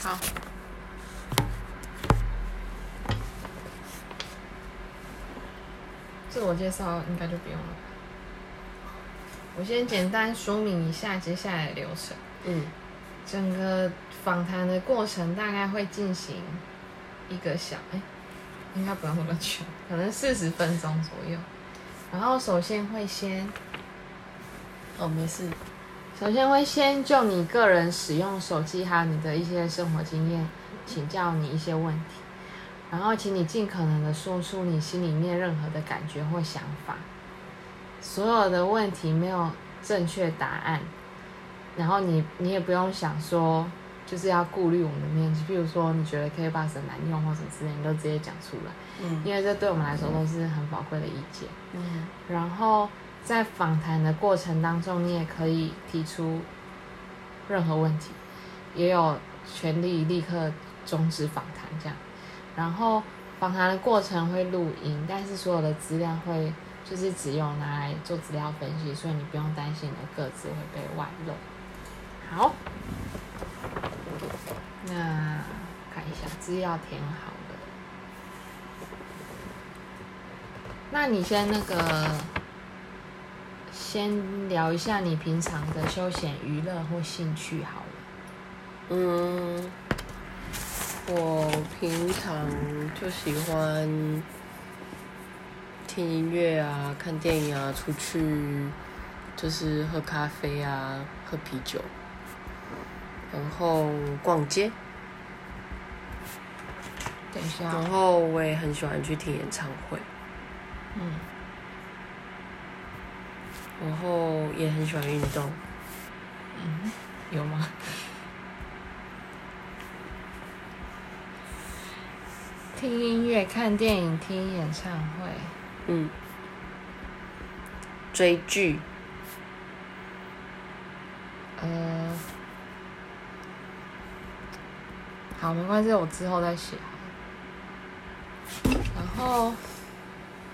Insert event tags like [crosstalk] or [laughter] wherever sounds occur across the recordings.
好。自我介绍应该就不用了。我先简单说明一下接下来的流程。嗯，整个访谈的过程大概会进行一个小，哎、应该不用那么久，可能四十分钟左右。然后首先会先，哦，没事。首先会先就你个人使用手机还有你的一些生活经验，请教你一些问题。然后，请你尽可能的说出你心里面任何的感觉或想法。所有的问题没有正确答案，然后你你也不用想说就是要顾虑我们的面子，譬如说你觉得 K bus 很难用或者之类，你都直接讲出来，嗯因为这对我们来说都是很宝贵的意见。嗯然后在访谈的过程当中，你也可以提出任何问题，也有权利立刻终止访谈这样。然后访谈的过程会录音，但是所有的资料会就是只有拿来做资料分析，所以你不用担心你的个资会被外露。好，那看一下资料填好了。那你先那个，先聊一下你平常的休闲娱乐或兴趣好了。嗯，我平常就喜欢听音乐啊，看电影啊，出去就是喝咖啡啊，喝啤酒，然后逛街，等一下。然哦，后我也很喜欢去听演唱会，嗯，然后也很喜欢运动。嗯有吗？[laughs] 听音乐、看电影、听演唱会，嗯，追剧，呃，好，没关系，我之后再写。然后，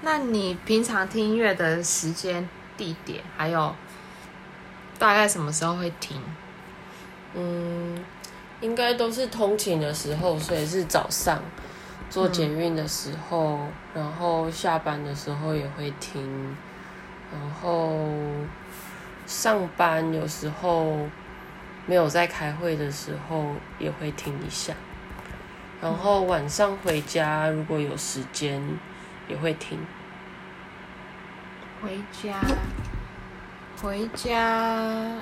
那你平常听音乐的时间、地点，还有大概什么时候会停？嗯，应该都是通勤的时候，所以是早上做捷运的时候，然后下班的时候也会听，然后上班有时候没有在开会的时候也会听一下，然后晚上回家如果有时间也会听。回家，回家，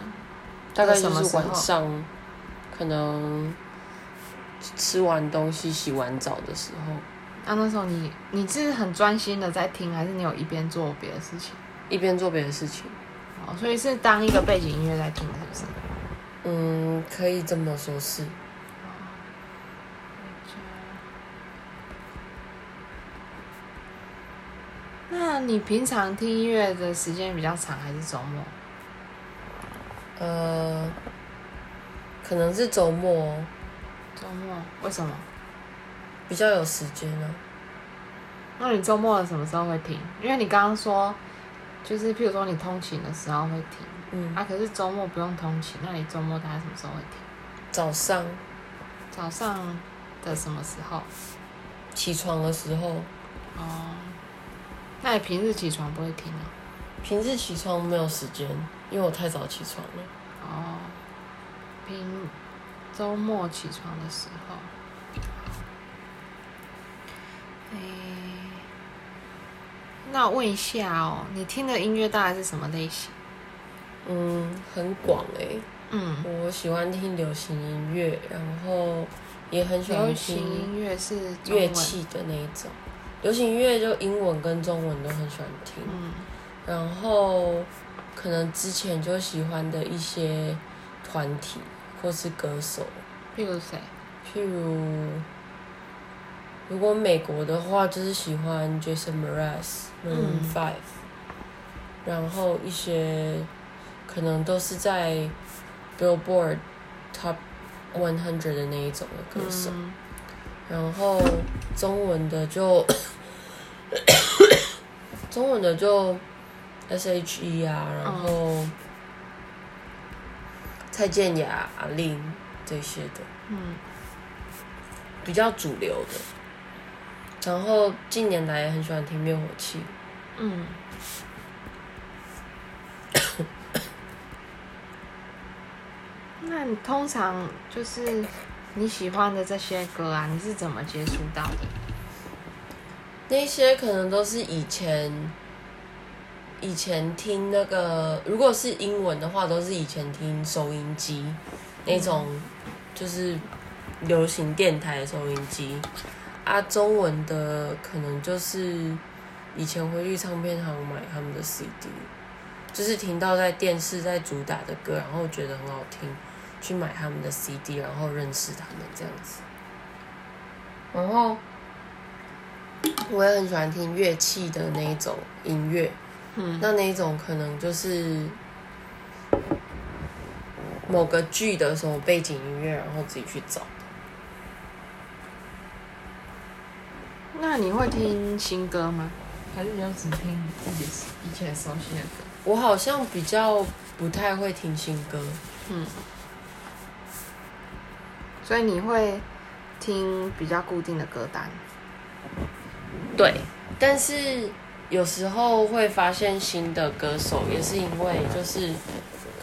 大概就是什么晚上，可能吃完东西、洗完澡的时候，啊，那时候你你是很专心的在听，还是你有一边做别的事情？一边做别的事情。哦，所以是当一个背景音乐在听，是不是？嗯，可以这么说是。那你平常听音乐的时间比较长，还是周末？呃，可能是周末哦周末为什么？比较有时间呢、那你周末什么时候会听？因为你刚刚说，就是譬如说你通勤的时候会听，嗯，啊，可是周末不用通勤，那你周末大概什么时候会听？早上早上的什么时候？起床的时候，哦，那你平日起床不会听啊？平日起床没有时间，因为我太早起床了。哦，平周末起床的时候，诶、那我问一下哦，你听的音乐大概是什么类型？嗯，很广诶、嗯，我喜欢听流行音乐，然后也很喜欢流行听音乐是乐器的那一种。流行音乐就英文跟中文都很喜欢听，嗯。然后可能之前就喜欢的一些团体或是歌手，譬如谁？譬如如果美国的话，就是喜欢 Jason Mraz、Maroon 嗯。Five，、然后一些可能都是在 Billboard Top One Hundred 的那一种的歌手。嗯然后中文的就 [coughs] 中文的就 S.H.E 啊，然后蔡健雅、阿令这些的。嗯，比较主流的。然后近年来也很喜欢听灭火器，嗯。[coughs] 那你通常就是你喜欢的这些歌啊，你是怎么接触到的？那些可能都是以前以前听那个，如果是英文的话，都是以前听收音机那种，就是流行电台的收音机。啊，中文的可能就是以前会去唱片行买他们的 CD，就是听到在电视在主打的歌，然后觉得很好听。去买他们的 CD，然后认识他们这样子。然后我也很喜欢听乐器的那一种音乐，嗯，那那一种可能就是某个剧的什么背景音乐，然后自己去找。那你会听新歌吗？还是你就只听自己以前熟悉的歌？我好像比较不太会听新歌，嗯。所以你会听比较固定的歌单，对，但是有时候会发现新的歌手，也是因为就是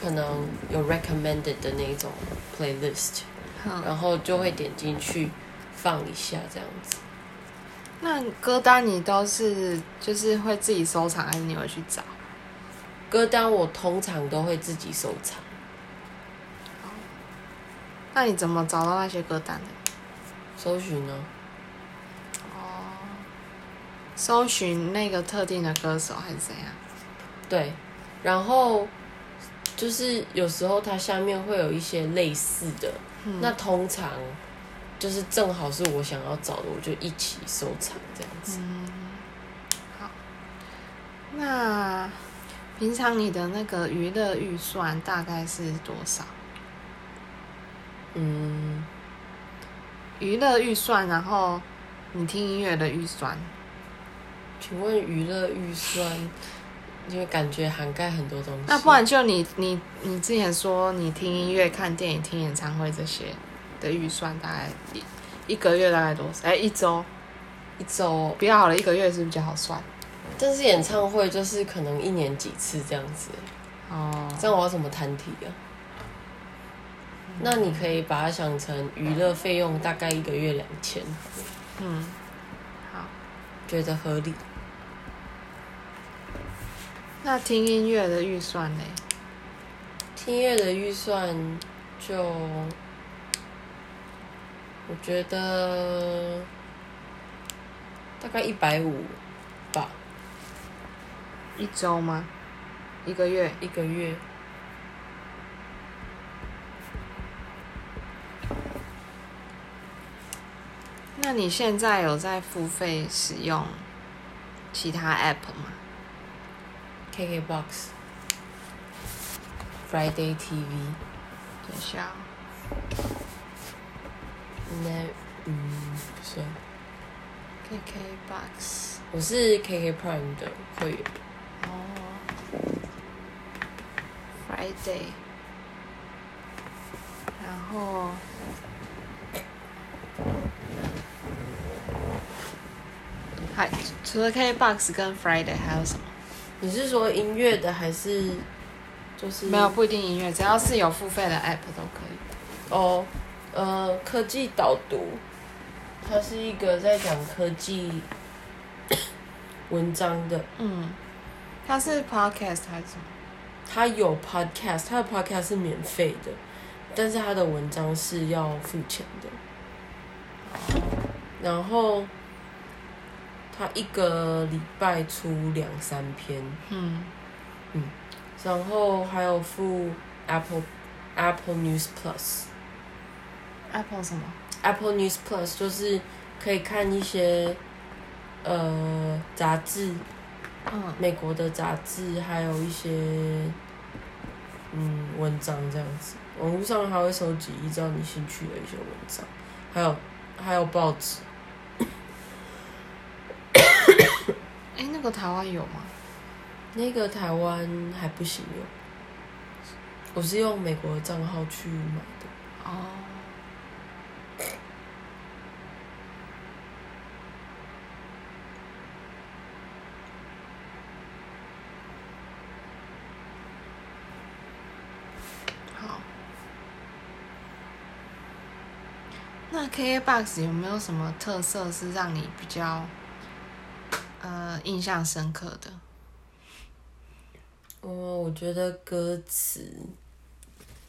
可能有 recommended 的那种 playlist，然后就会点进去放一下这样子。那歌单你都是就是会自己收藏，还是你会去找？歌单我通常都会自己收藏。那你怎么找到那些歌单的？搜寻呢？哦，搜寻那个特定的歌手还是怎样？对，然后就是有时候它下面会有一些类似的，那通常就是正好是我想要找的，我就一起收藏这样子。嗯，好。那平常你的那个娱乐预算大概是多少？嗯，娱乐预算，然后你听音乐的预算。请问娱乐预算，因为感觉涵盖很多东西。那不然就你你你之前说你听音乐、看电影、听演唱会这些的预算，大概一一个月大概多少？哎，一周，一周比较好了，一个月是比较好算。但是演唱会就是可能一年几次这样子。哦，这样我要怎么谈题啊？那你可以把它想成娱乐费用大概一个月两千。嗯，好，觉得合理。那听音乐的预算呢？听音乐的预算就，我觉得大概一百五吧。一周吗？一个月？一个月。那你现在有在付费使用其他 App 吗？KKBox、Friday TV，等一下。那嗯，不是。KKBox，我是 KK Prime 的会员。哦。Friday，然后。除了 KBox 跟 Friday 还有什么？你是说音乐的还是就是没有不一定音乐，只要是有付费的 App 都可以。哦，呃，科技导读，它是一个在讲科技文章的。嗯，它是 Podcast 还是什么？它有 Podcast，它的 Podcast 是免费的，但是它的文章是要付钱的。然后。他一个礼拜出两三篇，嗯。嗯，然后还有付 Apple Apple News Plus，Apple 什么？Apple News Plus 就是可以看一些呃杂志，嗯，美国的杂志，还有一些嗯文章这样子。网络上还会收集依照你兴趣的一些文章，还有还有报纸。那个台湾有吗？那个台湾还不行用，我是用美国账号去买的。哦。好。那 K A Box 有没有什么特色是让你比较？呃印象深刻的？我，我觉得歌词，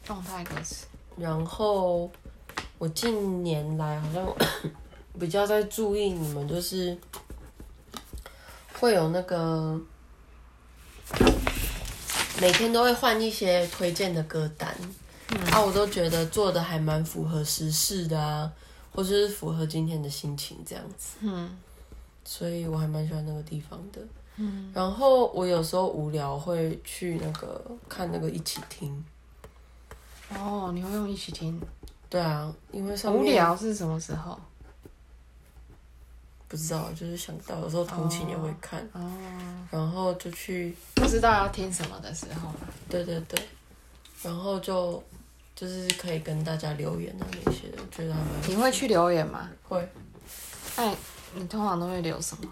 动态歌词。然后我近年来好像 [coughs] 比较在注意你们，就是会有那个每天都会换一些推荐的歌单，啊，我都觉得做的还蛮符合时事的啊，或者是符合今天的心情这样子，嗯所以我还蛮喜欢那个地方的。嗯，然后我有时候无聊会去那个看那个一起听，哦，你会用一起听？对啊，因为无聊是什么时候？不知道，就是想到有时候通勤也会看，哦，然后就去，不知道要听什么的时候吗？对对对，然后就就是可以跟大家留言啊那些的，觉得还蛮你会去留言吗？会，哎，你通常都会留什么？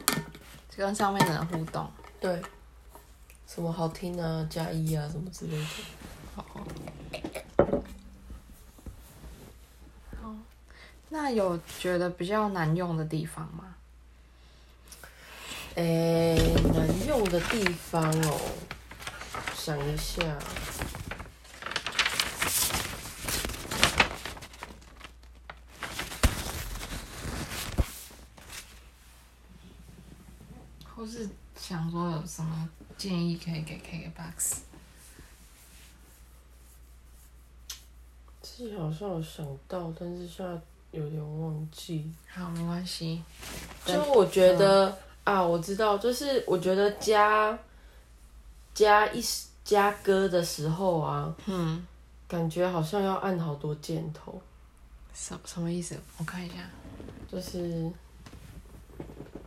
跟上面的人互动。对，什么好听啊、加一啊什么之类的。好那有觉得比较难用的地方吗？诶，难用的地方哦，想一下，或是想说有什么建议可以给 KKBOX？自己好像有想到，但是现在有点忘记。好，没关系。就我觉得、啊，我知道，就是我觉得加加一加歌的时候啊，嗯，感觉好像要按好多箭头，什什么意思？我看一下。就是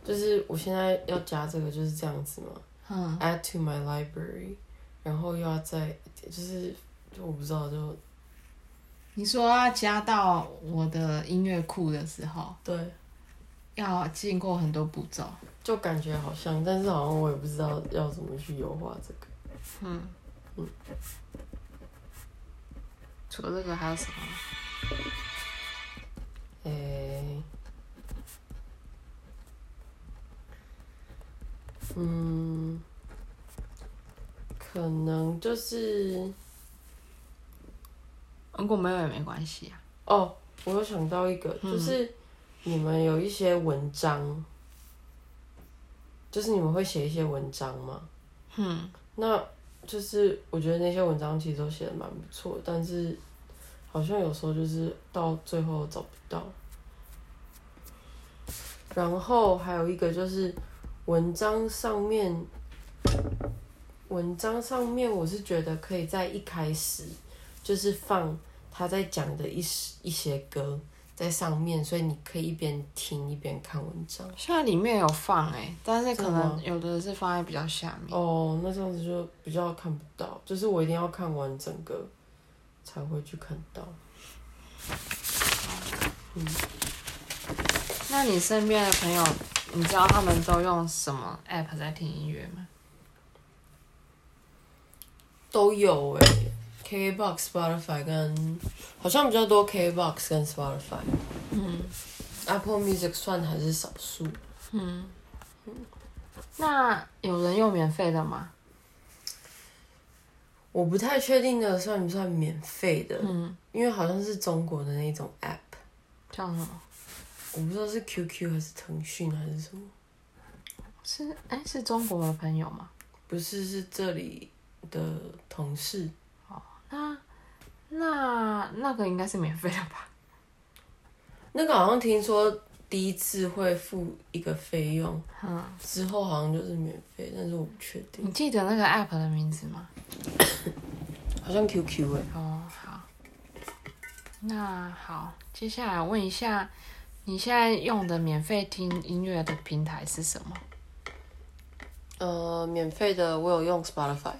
就是我现在要加这个就是这样子嘛嗯，，add to my library，然后又要再就是就我不知道就你说要加到我的音乐库的时候，对，要经过很多步骤。就感觉好像，但是好像我也不知道要怎么去优化这个。嗯嗯除了这个还有什么？诶、嗯，可能就是如果没有也没关系啊。哦，我有想到一个，嗯就是你们有一些文章，就是你们会写一些文章吗？嗯，那就是我觉得那些文章其实都写的蛮不错，但是好像有时候就是到最后找不到。然后还有一个就是文章上面，文章上面我是觉得可以在一开始就是放他在讲的一一些歌在上面，所以你可以一边听一边看文章。现在里面有放哎、但是可能有的是放在比较下面。哦，那这样子就比较看不到，就是我一定要看完整个才会去看到。嗯那你身边的朋友，你知道他们都用什么 app 在听音乐吗？都有诶、KKBOX、Spotify 跟好像比较多 KKBOX 跟 Spotify。嗯 Apple Music 算还是少数。嗯。那有人用免费的吗？我不太确定的算不算免费的，嗯，因为好像是中国的那种 App，叫什么？我不知道是 QQ 还是腾讯还是什么，是哎、是中国的朋友吗？不是是这里的同事。那那那个应该是免费的吧？那个好像听说第一次会付一个费用，嗯，之后好像就是免费，但是我不确定你，记得那个 app 的名字吗？[coughs] 好像 QQ 哎、哦，好。那好，接下来问一下，你现在用的免费听音乐的平台是什么？呃，免费的我有用 Spotify，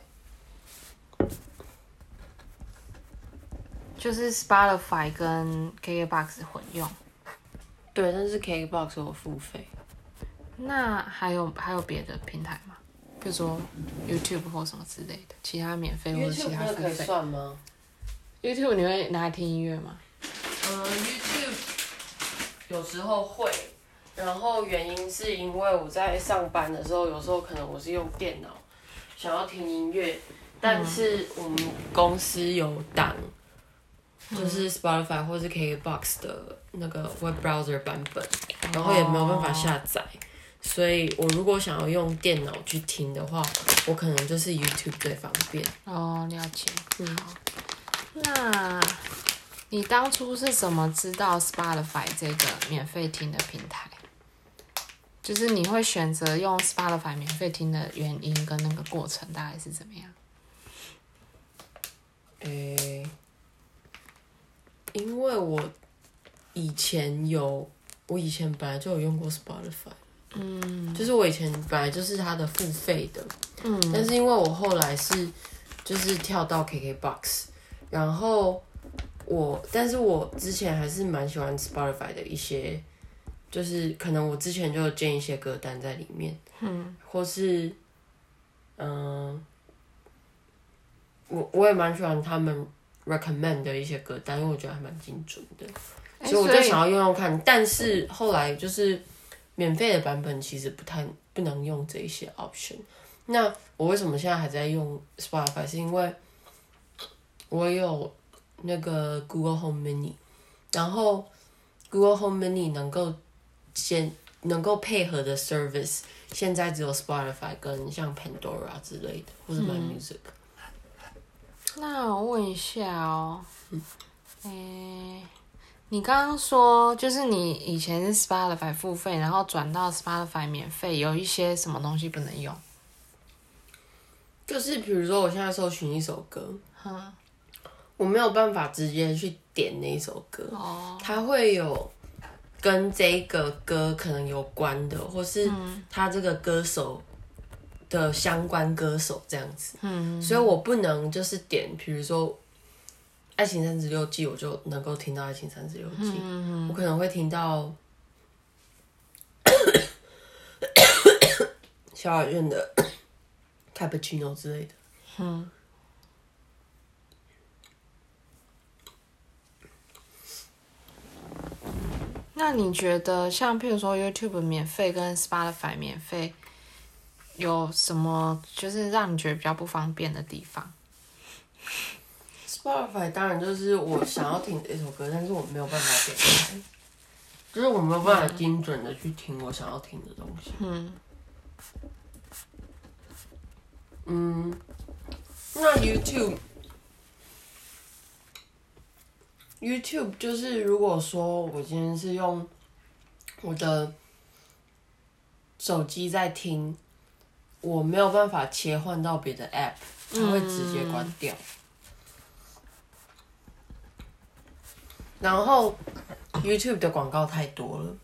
就是 Spotify 跟 KKBox 混用。对，但是 KKBOX 我有付费。那还有还有别的平台吗？比如说 YouTube 或什么之类的，其他免费或者其 YouTube 他可以付费。算吗？YouTube 你会拿来听音乐吗？嗯，YouTube 有时候会，然后原因是因为我在上班的时候，有时候可能我是用电脑想要听音乐，但是我们公司有档，就是 Spotify 或是 KKBox 的那个 web browser 版本，然后也没有办法下载。所以我如果想要用电脑去听的话，我可能就是 YouTube 最方便。哦，了解。嗯，那你当初是怎么知道 Spotify 这个免费听的平台？就是你会选择用 Spotify 免费听的原因跟那个过程大概是怎么样？诶、因为我以前有，我以前本来就有用过 Spotify，嗯，就是我以前本来就是它的付费的，嗯，但是因为我后来是就是跳到 KKBox，然后我，但是我之前还是蛮喜欢 Spotify 的一些，就是可能我之前就有建一些歌单在里面，嗯，或是嗯。我我也蛮喜欢他们 recommend 的一些歌单，因为我觉得还蛮精准的，诶所以我就想要用用看。但是后来就是免费的版本其实不太不能用这一些 option。那我为什么现在还在用 Spotify？是因为我有那个 Google Home Mini，然后 Google Home Mini 能够先能够配合的 service，现在只有 Spotify 跟像 Pandora 之类的，或者 My Music。那我问一下哦，诶、你刚刚说就是你以前是 Spotify 付费，然后转到 Spotify 免费，有一些什么东西不能用？就是比如说，我现在搜寻一首歌，嗯，我没有办法直接去点那一首歌，哦，它会有跟这个歌可能有关的，或是它这个歌手的相关歌手这样子。嗯，所以我不能就是点，比如说《爱情三十六计》，我就能够听到《爱情三十六计》嗯我可能会听到萧亚轩的 Cappuccino 之类的。嗯，那你觉得像譬如说 YouTube 免费跟 Spotify 免费，有什么就是让你觉得比较不方便的地方？Spotify 当然就是我想要听的 [laughs] 一首歌，但是我没有办法点开，就是我没有办法精准的去听我想要听的东西。嗯嗯，那 YouTube YouTube 就是如果说我今天是用我的手机在听，我没有办法切换到别的 App，它会直接关掉。然后 YouTube 的广告太多了，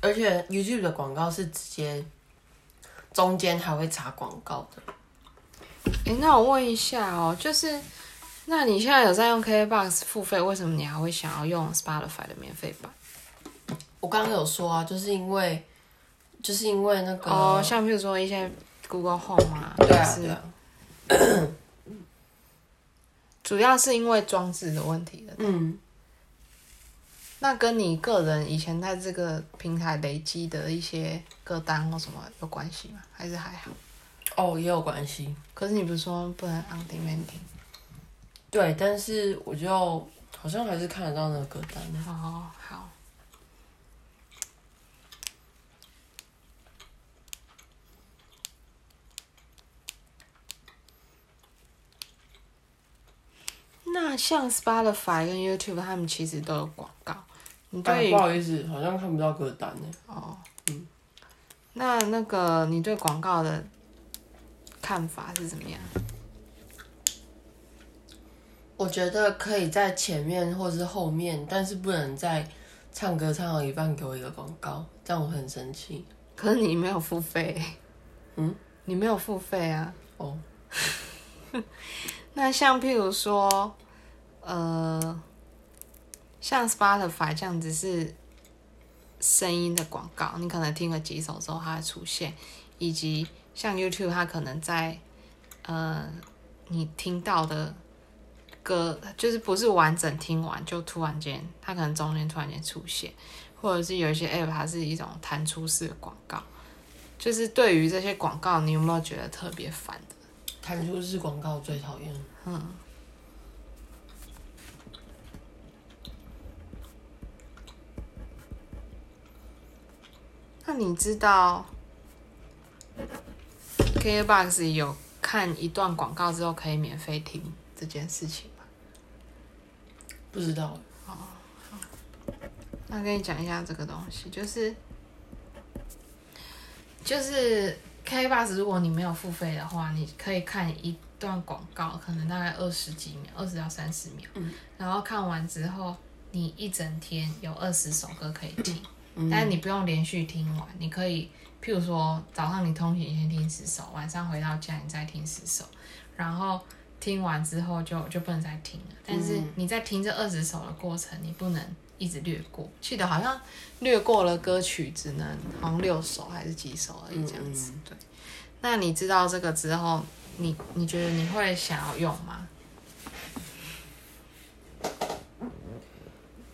而且 YouTube 的广告是直接中间还会插广告的。诶，那我问一下哦，就是，那你现在有在用 KKBOX 付费，为什么你还会想要用 Spotify 的免费版？我刚刚有说啊，就是因为，就是因为那个，哦，像比如说一些 Google Home 啊，对啊，是对啊，[coughs] 主要是因为装置的问题的。嗯，那跟你个人以前在这个平台累积的一些歌单或什么有关系吗？还是还好？哦，也有关系，可是你不是说不能 on demand 听？对，但是我就好像还是看得到那个歌单的，哦，好。那像 Spotify 跟 YouTube，他们其实都有广告。你不好意思，好像看不到歌单呢。哦，嗯那那个你对广告的看法是怎么样？我觉得可以在前面或是后面，但是不能在唱歌唱到一半给我一个广告，这样我很生气。可是你没有付费，嗯，你没有付费啊。哦，[laughs] 那像譬如说，呃，像 Spotify 这样子是声音的广告，你可能听了几首之后它会出现，以及像 YouTube 它可能在呃你听到的歌，就是不是完整听完就突然间，它可能中间突然间出现。或者是有一些 app 它是一种弹出式的广告，就是对于这些广告，你有没有觉得特别烦的？弹出式广告最讨厌。那你知道 KBox 有看一段广告之后可以免费听这件事情吗？不知道，那跟你讲一下这个东西，就是就是 KBox，如果你没有付费的话，你可以看一段广告，可能大概二十几秒，二十到三十秒，嗯然后看完之后，你一整天有二十首歌可以听。嗯但是你不用连续听完，你可以，譬如说早上你通勤先听十首，晚上回到家你再听十首，然后听完之后就就不能再听了。但是嗯你在听这二十首的过程，你不能一直略过。记得好像略过了歌曲只能好像六首还是几首而已这样子。对，那你知道这个之后，你你觉得你会想要用吗？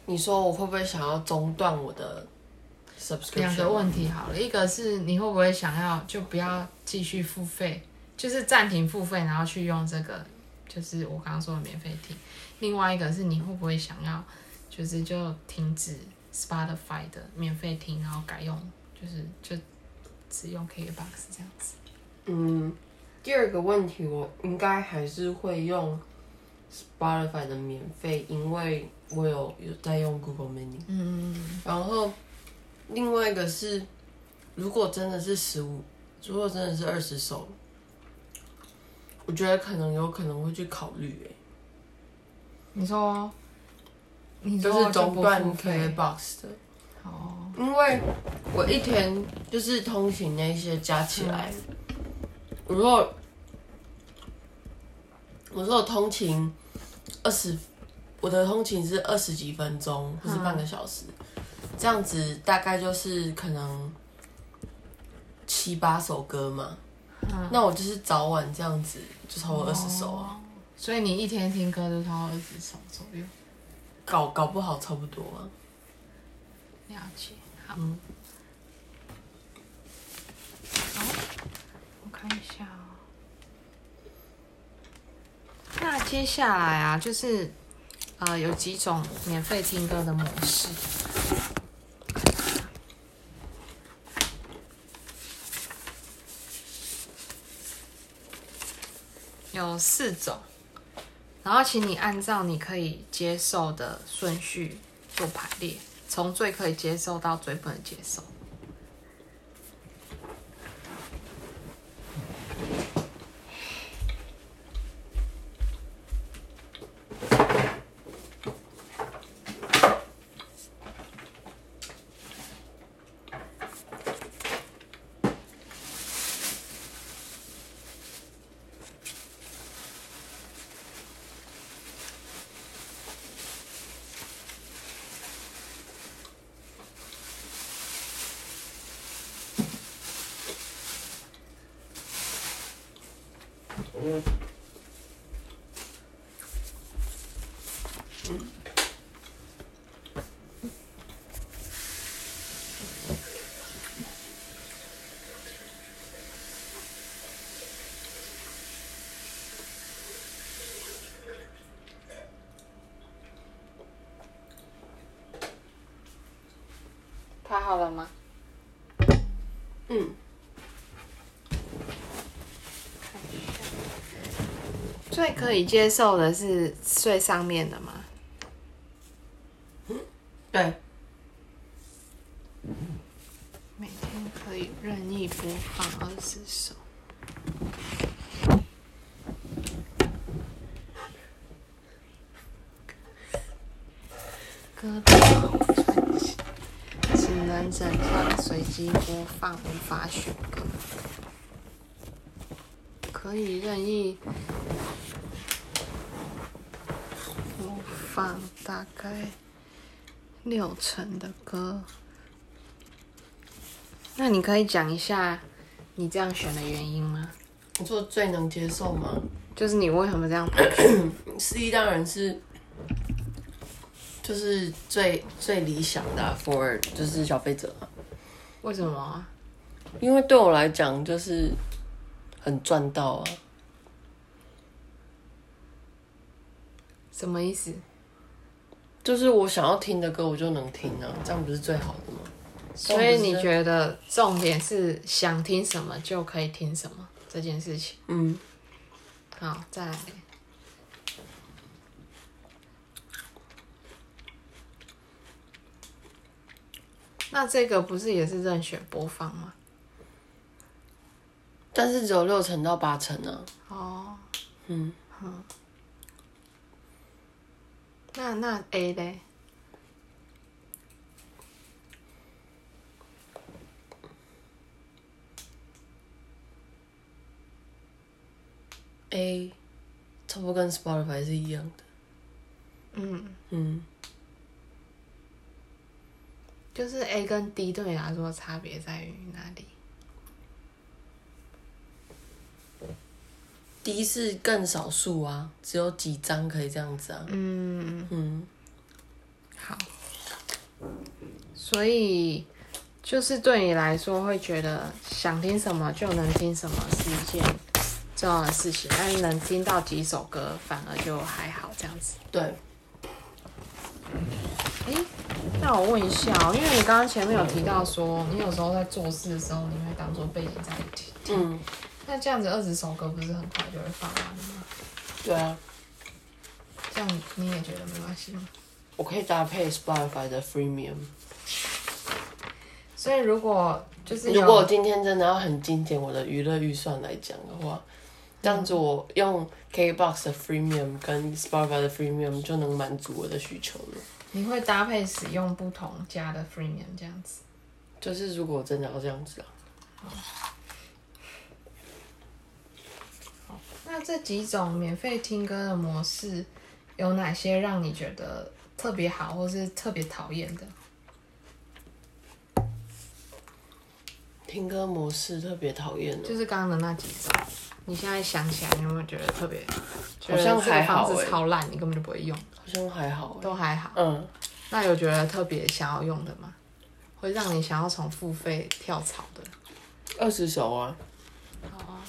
你说我会不会想要中断我的？两个问题好了，一个是你会不会想要就不要继续付费，就是暂停付费，然后去用这个，就是我刚刚说的免费听。另外一个是你会不会想要，就是就停止 Spotify 的免费听，然后改用就是就只用 KBox 这样子。嗯，第二个问题我应该还是会用 Spotify 的免费，因为我有有在用 Google Mini。嗯然后另外一个是，如果真的是十五，如果真的是二十首，我觉得可能有可能会去考虑、欸，你说，你说就是中不断 KBox 的，哦，因为我一天就是通勤那些加起来，我如果我说我通勤二十，我的通勤是二十几分钟或是半个小时，这样子大概就是可能七八首歌嘛。那我就是早晚这样子，就超过二十首啊，所以你一天听歌就超过二十首左右。搞搞不好差不多啊。了解，好。嗯好，我看一下哦。那接下来啊，就是呃，有几种免费听歌的模式。有四种，然后请你按照你可以接受的顺序做排列，从最可以接受到最不能接受。好了吗？嗯，最可以接受的是最上面的吗？对，每天可以任意播放二十首。歌单专辑只能整张随机播放，无法选歌。可以任意播放大概六成的歌。那你可以讲一下你这样选的原因吗？你说最能接受吗？就是你为什么这样？[clears throat] 第一当然是就是最最理想的啊 for 就是消费者啊，为什么啊？因为对我来讲就是很赚到啊。什么意思？就是我想要听的歌，我就能听啊，这样不是最好的吗？所以你？觉得重点是想听什么就可以听什么这件事情？嗯，好，再来。那这个不是也是任选播放吗？但是只有六成到八成啊。哦，嗯，那那 A 嘞？A 差不多跟 Spotify 是一样的。嗯，嗯，就是 A 跟 D 对你来说差别在于哪里？第一是更少数啊，只有几张可以这样子啊。嗯，嗯，好。所以就是对你来说，会觉得想听什么就能听什么是一件重要的事情，但是能听到几首歌反而就还好这样子。对，诶，那我问一下哦，因为你刚刚前面有提到说，你有时候在做事的时候，你会当做背景在听。嗯，那这样子二十首歌不是很快就会放完了吗？对啊，这样你也觉得没关系吗？我可以搭配 Spotify 的 Freemium。所以如果就是如果我今天真的要很精简我的娱乐预算来讲的话，这样子我用 KBox 的 Freemium 跟 Spotify 的 Freemium 就能满足我的需求了。你会搭配使用不同家的 Freemium 这样子。就是如果真的要这样子啊，那这几种免费听歌的模式，有哪些让你觉得特别好，或是特别讨厌的？听歌模式特别讨厌的。就是刚刚的那几种，你现在想起来，你有没有觉得特别？好像还好觉得这个方式欸超烂，你根本就不会用，好像还好欸。都还好。嗯，那有觉得特别想要用的吗？会让你想要从付费跳槽的？二十首啊，好啊。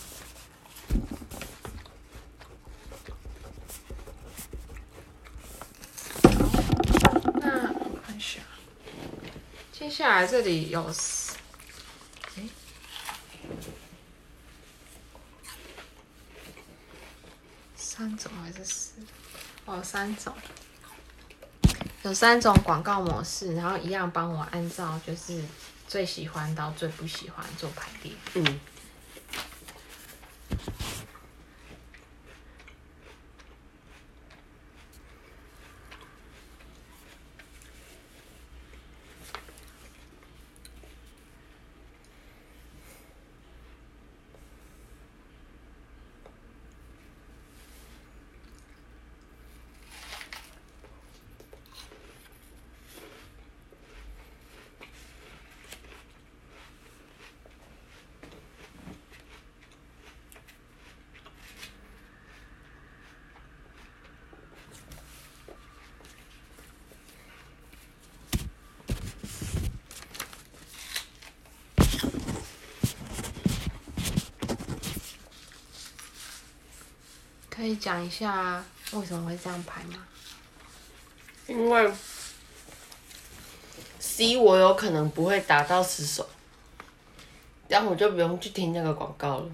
那我看一下，接下来这里有四，诶三种还是四？哦，三种，有三种广告模式，然后一样帮我按照就是最喜欢到最不喜欢做排列。嗯，可以讲一下为什么会这样排吗？因为 C 我有可能不会达到十首，这样我就不用去听那个广告了。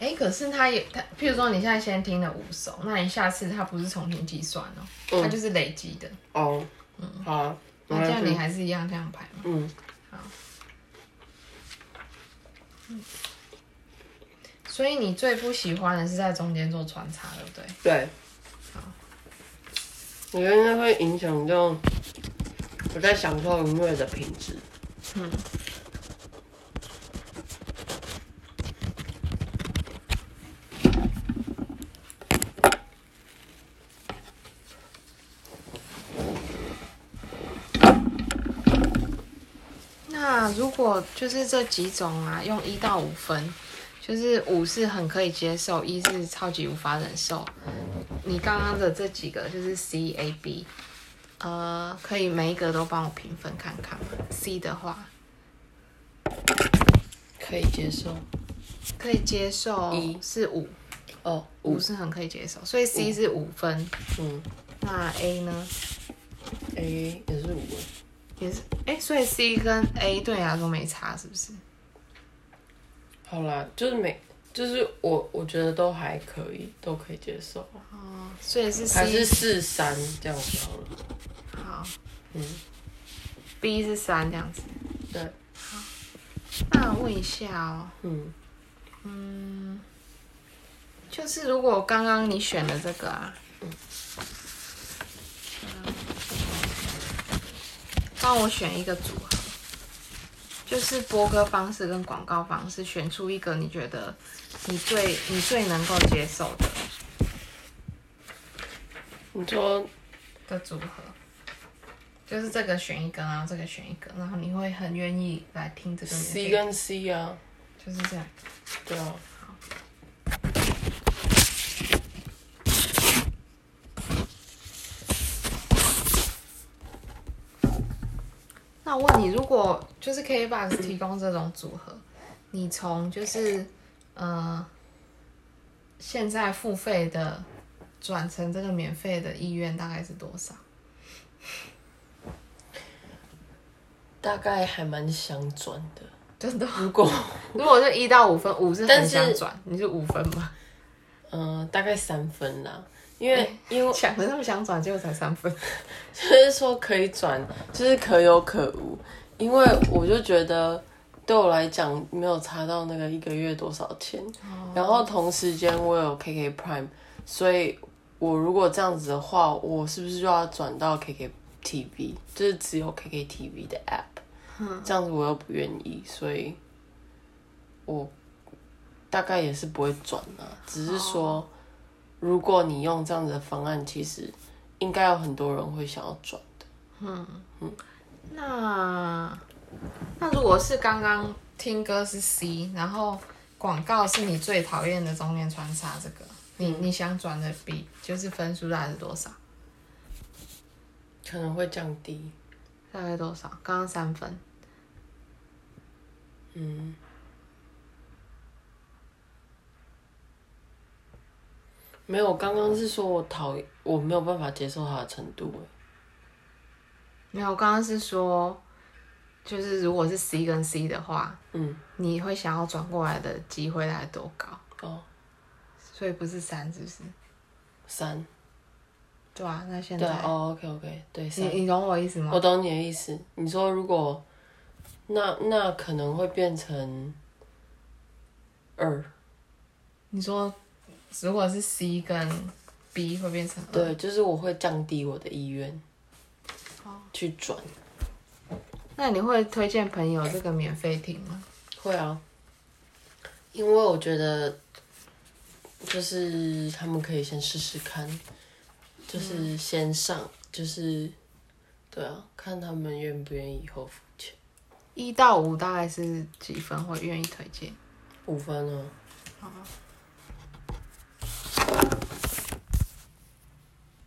哎，可是它也它，譬如说你现在先听了五首，那你下次它不是重新计算哦，它就是累积的。哦，嗯好啊，那这样你还是一样这样排吗？嗯，所以你最不喜欢的是在中间做穿插，对不对？对。我觉得那会影响到我在享受音乐的品质。嗯那如果就是这几种啊，用一到五分，就是五是很可以接受，一是超级无法忍受。你刚刚的这几个就是 C、A、B，呃，可以每一个都帮我评分看看吗？C 的话可以接受。可以接受一是五，哦，五，是很可以接受，所以 C 是五分。嗯那 A 呢？，A 也是五。也是，哎、所以 C 跟 A 对你来说没差，是不是？好啦，就是每，就是我我觉得都还可以，都可以接受。哦，所以是还是四三这样子好了。好。嗯，，B 是三这样子。对，好那我问一下哦，嗯，嗯就是如果刚刚你选的这个啊，帮我选一个组合，就是播歌方式跟广告方式，选出一个你觉得你最你最能够接受的你说的组合。就是这个选一个，然后这个选一个，然后你会很愿意来听这个免 C 费跟 C 啊，就是这样。对啊，那我问你，如果就是 KBox 提供这种组合，你从就是呃现在付费的转成这个免费的意愿大概是多少？大概还蛮想转的。真的？如果 [laughs] 如果是一到五分，五是很想转，你是五分吗？嗯、大概三分啦，因为、因为想的那么想转，结果才三分。[laughs] 就是说可以转，就是可有可无，因为我就觉得对我来讲没有差到那个一个月多少钱，然后同时间我有 KK Prime，所以我如果这样子的话，我是不是就要转到 KK TV，就是只有 KK TV 的 app，、这样子我又不愿意，所以我大概也是不会转啊，只是说。如果你用这样子的方案，其实应该有很多人会想要转的。嗯嗯那那如果是刚刚听歌是 C，然后广告是你最讨厌的中间穿插，这个你、你想转的 B，就是分数大概是多少？可能会降低。大概多少？刚刚三分，嗯，没有，我刚刚是说我讨厌，我没有办法接受他的程度。欸没有，我刚刚是说，就是如果是 C 跟 C 的话，嗯，你会想要转过来的机会大概多高？哦，所以不是三，是不是？三，对啊，那现在、对啊，哦，OK OK，对，你，你懂我意思吗？我懂你的意思。你说如果，那那可能会变成二，你说如果是 C 跟 B 会变成，对，就是我会降低我的意愿，哦去转。那你会推荐朋友这个免费听吗？会啊，因为我觉得就是他们可以先试试看，就是先上，就是对啊，看他们愿不愿意以后付钱。一到五大概是几分会愿意推荐？五分啊，